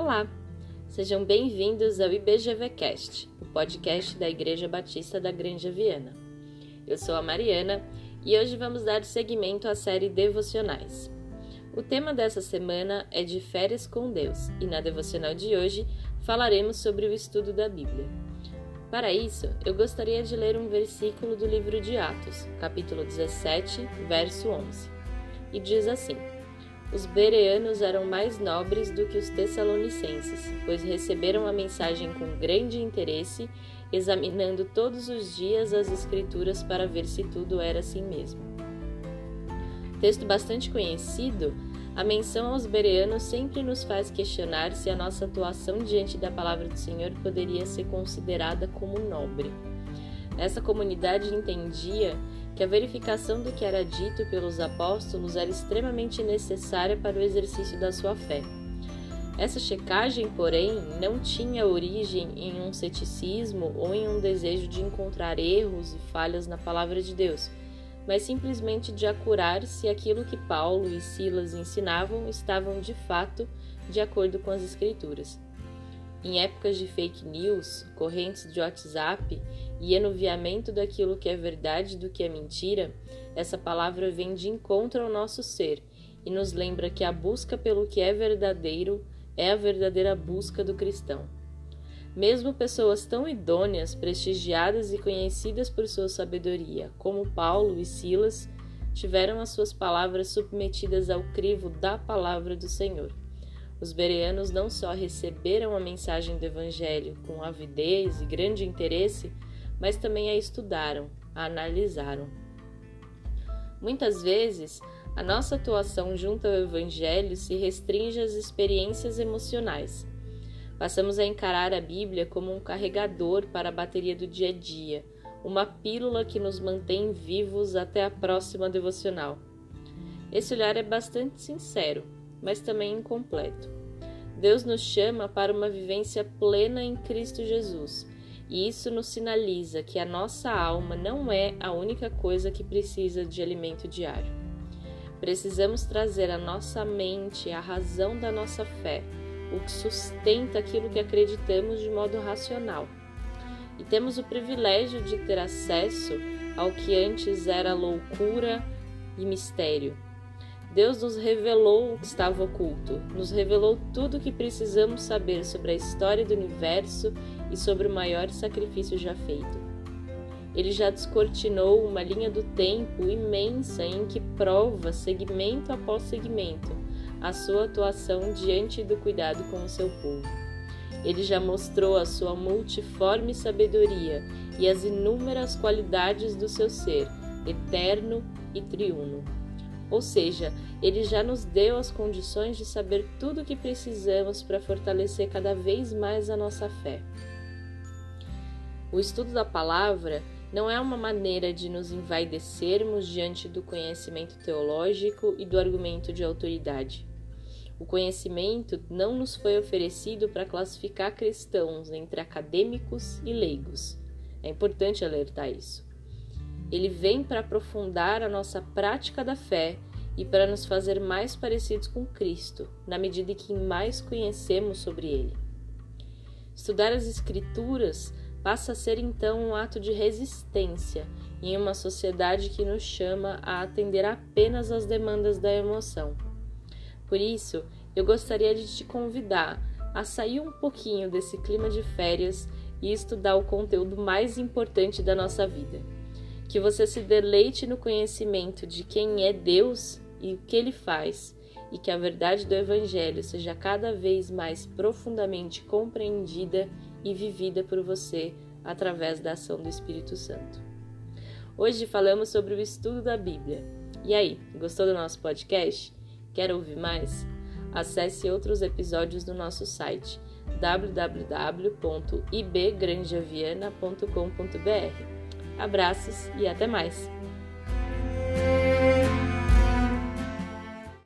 Olá, sejam bem-vindos ao IBGVcast, o podcast da Igreja Batista da Granja Viana. Eu sou a Mariana e hoje vamos dar seguimento à série Devocionais. O tema dessa semana é de férias com Deus e na devocional de hoje falaremos sobre o estudo da Bíblia. Para isso, eu gostaria de ler um versículo do livro de Atos, capítulo 17, verso 11. E diz assim: Os bereanos eram mais nobres do que os tessalonicenses, pois receberam a mensagem com grande interesse, examinando todos os dias as Escrituras para ver se tudo era assim mesmo. Texto bastante conhecido, a menção aos bereanos sempre nos faz questionar se a nossa atuação diante da palavra do Senhor poderia ser considerada como nobre. Essa comunidade entendia que a verificação do que era dito pelos apóstolos era extremamente necessária para o exercício da sua fé. Essa checagem, porém, não tinha origem em um ceticismo ou em um desejo de encontrar erros e falhas na palavra de Deus mas simplesmente de acurar se aquilo que Paulo e Silas ensinavam estavam de fato de acordo com as Escrituras. Em épocas de fake news, correntes de WhatsApp e enuviamento daquilo que é verdade e do que é mentira, essa palavra vem de encontro ao nosso ser e nos lembra que a busca pelo que é verdadeiro é a verdadeira busca do cristão. Mesmo pessoas tão idôneas, prestigiadas e conhecidas por sua sabedoria, como Paulo e Silas, tiveram as suas palavras submetidas ao crivo da palavra do Senhor. Os bereanos não só receberam a mensagem do Evangelho com avidez e grande interesse, mas também a estudaram, a analisaram. Muitas vezes, a nossa atuação junto ao Evangelho se restringe às experiências emocionais Passamos a encarar a Bíblia como um carregador para a bateria do dia a dia, uma pílula que nos mantém vivos até a próxima devocional. Esse olhar é bastante sincero, mas também incompleto. Deus nos chama para uma vivência plena em Cristo Jesus, e isso nos sinaliza que a nossa alma não é a única coisa que precisa de alimento diário. Precisamos trazer à nossa mente a razão da nossa fé o que sustenta aquilo que acreditamos de modo racional. E temos o privilégio de ter acesso ao que antes era loucura e mistério. Deus nos revelou o que estava oculto, nos revelou tudo o que precisamos saber sobre a história do universo e sobre o maior sacrifício já feito. Ele já descortinou uma linha do tempo imensa em que prova segmento após segmento a sua atuação diante do cuidado com o seu povo. Ele já mostrou a sua multiforme sabedoria e as inúmeras qualidades do seu ser, eterno e triuno. Ou seja, ele já nos deu as condições de saber tudo o que precisamos para fortalecer cada vez mais a nossa fé. O estudo da palavra não é uma maneira de nos envaidecermos diante do conhecimento teológico e do argumento de autoridade. O conhecimento não nos foi oferecido para classificar cristãos entre acadêmicos e leigos. É importante alertar isso. Ele vem para aprofundar a nossa prática da fé e para nos fazer mais parecidos com Cristo, na medida em que mais conhecemos sobre Ele. Estudar as Escrituras passa a ser então um ato de resistência em uma sociedade que nos chama a atender apenas às demandas da emoção. Por isso, eu gostaria de te convidar a sair um pouquinho desse clima de férias e estudar o conteúdo mais importante da nossa vida. Que você se deleite no conhecimento de quem é Deus e o que ele faz, e que a verdade do Evangelho seja cada vez mais profundamente compreendida e vivida por você através da ação do Espírito Santo. Hoje falamos sobre o estudo da Bíblia. E aí, gostou do nosso podcast? Quer ouvir mais? Acesse outros episódios no nosso site www.ibgranjaviana.com.br. Abraços e até mais!